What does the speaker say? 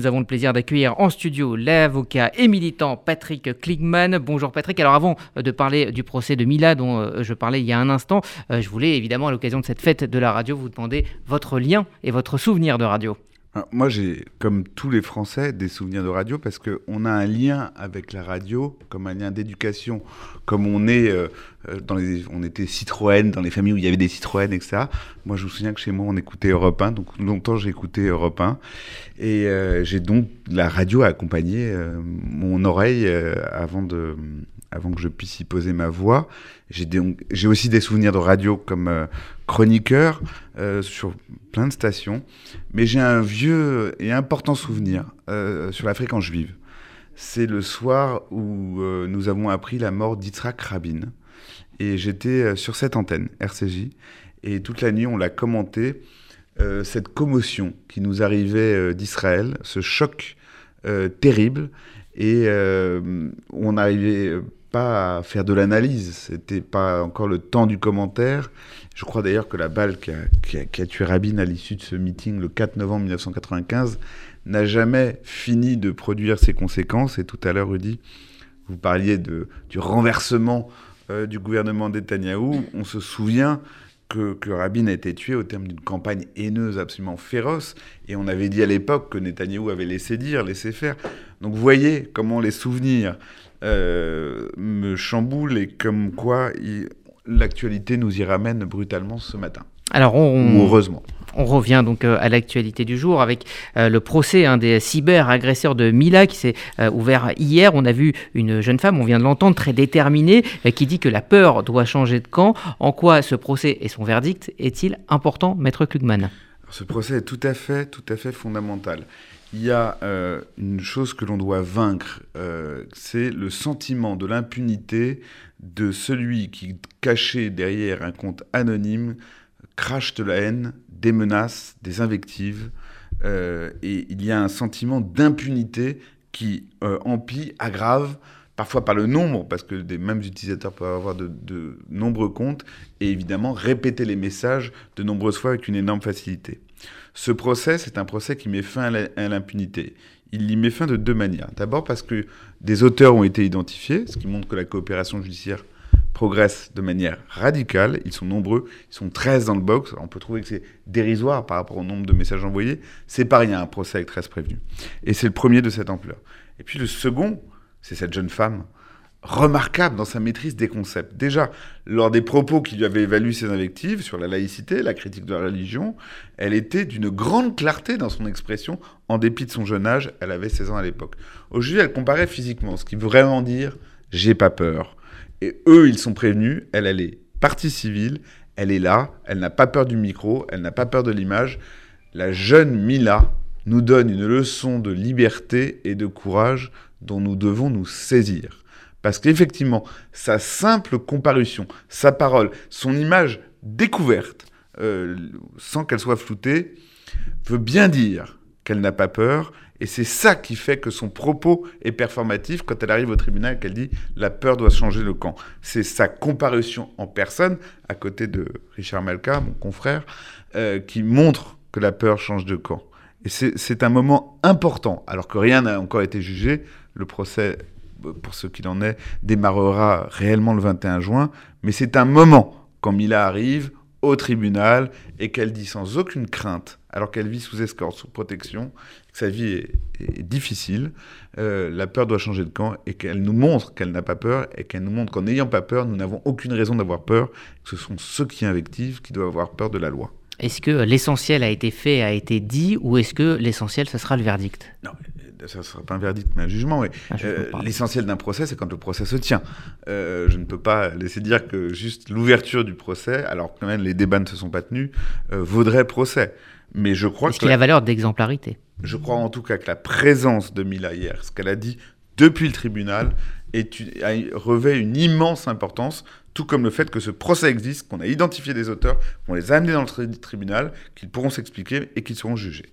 Nous avons le plaisir d'accueillir en studio l'avocat et militant Patrick Kligman. Bonjour Patrick. Alors avant de parler du procès de Mila dont euh, je parlais il y a un instant, euh, je voulais évidemment à l'occasion de cette fête de la radio vous demander votre lien et votre souvenir de radio. Moi, j'ai, comme tous les Français, des souvenirs de radio parce qu'on a un lien avec la radio, comme un lien d'éducation, comme on est euh, euh, dans les, on était Citroën dans les familles où il y avait des Citroën, etc. Moi, je me souviens que chez moi, on écoutait Europe 1, donc longtemps j'ai écouté Europe 1, et euh, j'ai donc la radio a accompagné mon oreille avant de avant que je puisse y poser ma voix. J'ai aussi des souvenirs de radio comme euh, chroniqueur euh, sur plein de stations, mais j'ai un vieux et important souvenir euh, sur la fréquence juive. C'est le soir où nous avons appris la mort d'Yitzhak Rabin. Et j'étais sur cette antenne, RCJ, et toute la nuit on l'a commenté, cette commotion qui nous arrivait d'Israël, ce choc terrible, et on n'arrivait pas faire de l'analyse. C'était pas encore le temps du commentaire. Je crois d'ailleurs que la balle qui a, tué Rabin à l'issue de ce meeting le 4 novembre 1995 n'a jamais fini de produire ses conséquences. Et tout à l'heure, Rudy, vous parliez de, du renversement euh, du gouvernement Netanyahou. On se souvient que, que, Rabin a été tué au terme d'une campagne haineuse absolument féroce. Et on avait dit à l'époque que Netanyahou avait laissé dire, laissé faire. Donc vous voyez comment les souvenirs euh, me chamboulent et comme quoi l'actualité nous y ramène brutalement ce matin. Alors on, heureusement. On revient donc euh, à l'actualité du jour avec euh, le procès un des cyberagresseurs de Mila qui s'est ouvert hier. On a vu une jeune femme, on vient de l'entendre, très déterminée, qui dit que la peur doit changer de camp. En quoi ce procès et son verdict est-il important, maître Klugman? Ce procès est tout à fait, tout à fait fondamental il y a euh, une chose que l'on doit vaincre, euh, c'est le sentiment de l'impunité de celui qui, caché derrière un compte anonyme, crache de la haine, des menaces, des invectives. Euh, et il y a un sentiment d'impunité qui emplit, aggrave, parfois par le nombre, parce que des mêmes utilisateurs peuvent avoir de nombreux comptes, et évidemment répéter les messages de nombreuses fois avec une énorme facilité. Ce procès, c'est un procès qui met fin à l'impunité. Il y met fin de deux manières. D'abord parce que des auteurs ont été identifiés, ce qui montre que la coopération judiciaire progresse de manière radicale. Ils sont nombreux, ils sont 13 dans le box. On peut trouver que c'est dérisoire par rapport au nombre de messages envoyés. C'est pas rien un procès avec 13 prévenus. Et c'est le premier de cette ampleur. Et puis le second, c'est cette jeune femme remarquable dans sa maîtrise des concepts. Déjà, lors des propos qui lui avaient évalué ses invectives sur la laïcité, la critique de la religion, elle était d'une grande clarté dans son expression, en dépit de son jeune âge, elle avait 16 ans à l'époque. Aujourd'hui, elle comparait physiquement, ce qui veut vraiment dire « j'ai pas peur ». Et eux, ils sont prévenus, elle, elle est partie civile, elle est là, elle n'a pas peur du micro, elle n'a pas peur de l'image. La jeune Mila nous donne une leçon de liberté et de courage dont nous devons nous saisir. Parce qu'effectivement, sa simple comparution, sa parole, son image découverte, euh, sans qu'elle soit floutée, veut bien dire qu'elle n'a pas peur. Et c'est ça qui fait que son propos est performatif quand elle arrive au tribunal et qu'elle dit la peur doit changer le camp. C'est sa comparution en personne, à côté de Richard Malka, mon confrère, euh, qui montre que la peur change de camp. Et c'est un moment important, alors que rien n'a encore été jugé. Le procès pour ce qu'il en est, démarrera réellement le 21 juin. Mais c'est un moment, quand Mila arrive au tribunal et qu'elle dit sans aucune crainte, alors qu'elle vit sous escorte, sous protection, que sa vie est, difficile, euh, la peur doit changer de camp et qu'elle nous montre qu'elle n'a pas peur et qu'elle nous montre qu'en n'ayant pas peur, nous n'avons aucune raison d'avoir peur, que ce sont ceux qui invectivent qui doivent avoir peur de la loi. Est-ce que l'essentiel a été fait, a été dit, ou est-ce que l'essentiel, ce sera le verdict? Non, ça ne sera pas un verdict, mais un jugement. Euh, l'essentiel d'un procès, c'est quand le procès se tient. Euh, je ne peux pas laisser dire que juste l'ouverture du procès, alors quand même les débats ne se sont pas tenus, euh, vaudrait procès. Mais je crois Est-ce qu'il a la valeur d'exemplarité? Je crois en tout cas que la présence de Mila hier, ce qu'elle a dit depuis le tribunal, revêt une immense importance, tout comme le fait que ce procès existe, qu'on a identifié des auteurs, qu'on les a amenés dans le tribunal, qu'ils pourront s'expliquer et qu'ils seront jugés.